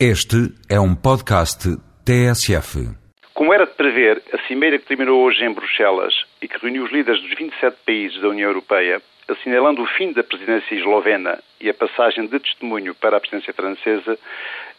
Este é um podcast TSF. Como era de prever, a cimeira que terminou hoje em Bruxelas e que reuniu os líderes dos 27 países da União Europeia, assinalando o fim da presidência eslovena e a passagem de testemunho para a presidência francesa,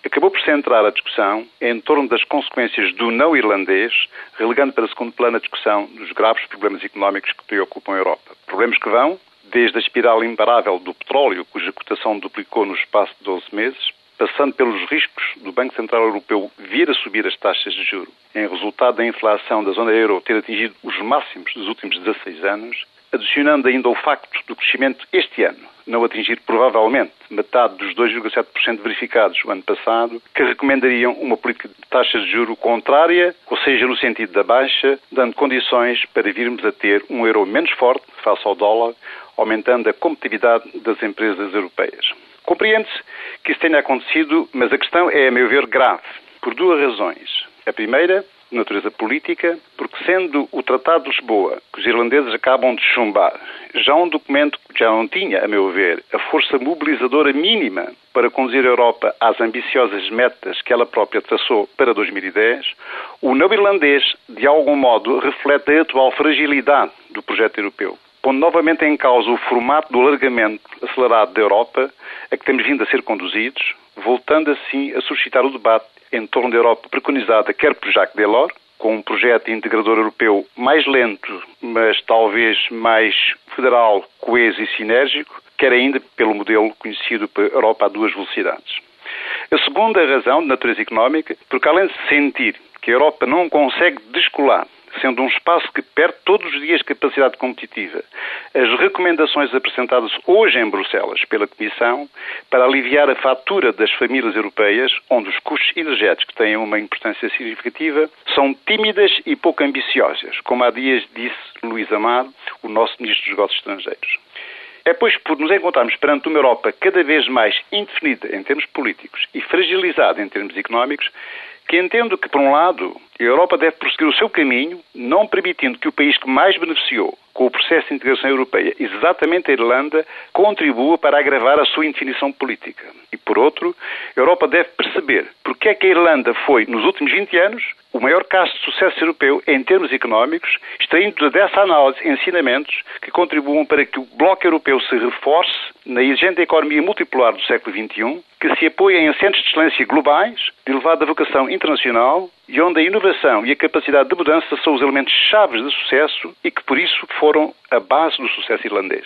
acabou por centrar a discussão em torno das consequências do não irlandês, relegando para segundo plano a discussão dos graves problemas económicos que preocupam a Europa. Problemas que vão desde a espiral imparável do petróleo, cuja cotação duplicou no espaço de 12 meses, passando pelos riscos do Banco Central Europeu vir a subir as taxas de juro, em resultado da inflação da zona euro ter atingido os máximos dos últimos 16 anos, adicionando ainda o facto do crescimento este ano não atingir provavelmente metade dos 2,7% verificados o ano passado, que recomendariam uma política de taxas de juro contrária, ou seja, no sentido da baixa, dando condições para virmos a ter um euro menos forte face ao dólar, aumentando a competitividade das empresas europeias. Compreende-se que isso tenha acontecido, mas a questão é, a meu ver, grave, por duas razões. A primeira, de natureza política, porque sendo o Tratado de Lisboa, que os irlandeses acabam de chumbar, já um documento que já não tinha, a meu ver, a força mobilizadora mínima para conduzir a Europa às ambiciosas metas que ela própria traçou para 2010, o não irlandês, de algum modo, reflete a atual fragilidade do projeto europeu pondo novamente em causa o formato do alargamento acelerado da Europa a que temos vindo a ser conduzidos, voltando assim a suscitar o debate em torno da Europa preconizada quer por Jacques Delors, com um projeto integrador europeu mais lento, mas talvez mais federal, coeso e sinérgico, quer ainda pelo modelo conhecido para Europa a duas velocidades. A segunda razão, de natureza económica, porque além de sentir que a Europa não consegue descolar sendo um espaço que perde todos os dias capacidade competitiva. As recomendações apresentadas hoje em Bruxelas pela Comissão para aliviar a fatura das famílias europeias, onde os custos energéticos têm uma importância significativa, são tímidas e pouco ambiciosas, como há dias disse Luís Amado, o nosso Ministro dos Negócios Estrangeiros. É, pois, por nos encontrarmos perante uma Europa cada vez mais indefinida em termos políticos e fragilizada em termos económicos, que entendo que, por um lado, a Europa deve prosseguir o seu caminho, não permitindo que o país que mais beneficiou com o processo de integração europeia, exatamente a Irlanda, contribua para agravar a sua indefinição política. E, por outro, a Europa deve perceber porque é que a Irlanda foi, nos últimos 20 anos, o maior caso de sucesso europeu em termos económicos, extraindo dessa análise ensinamentos que contribuam para que o bloco europeu se reforce na exigente economia multipolar do século XXI, que se apoia em centros de excelência globais, de elevada vocação internacional e onde a inovação e a capacidade de mudança são os elementos chaves de sucesso e que, por isso, foram a base do sucesso irlandês.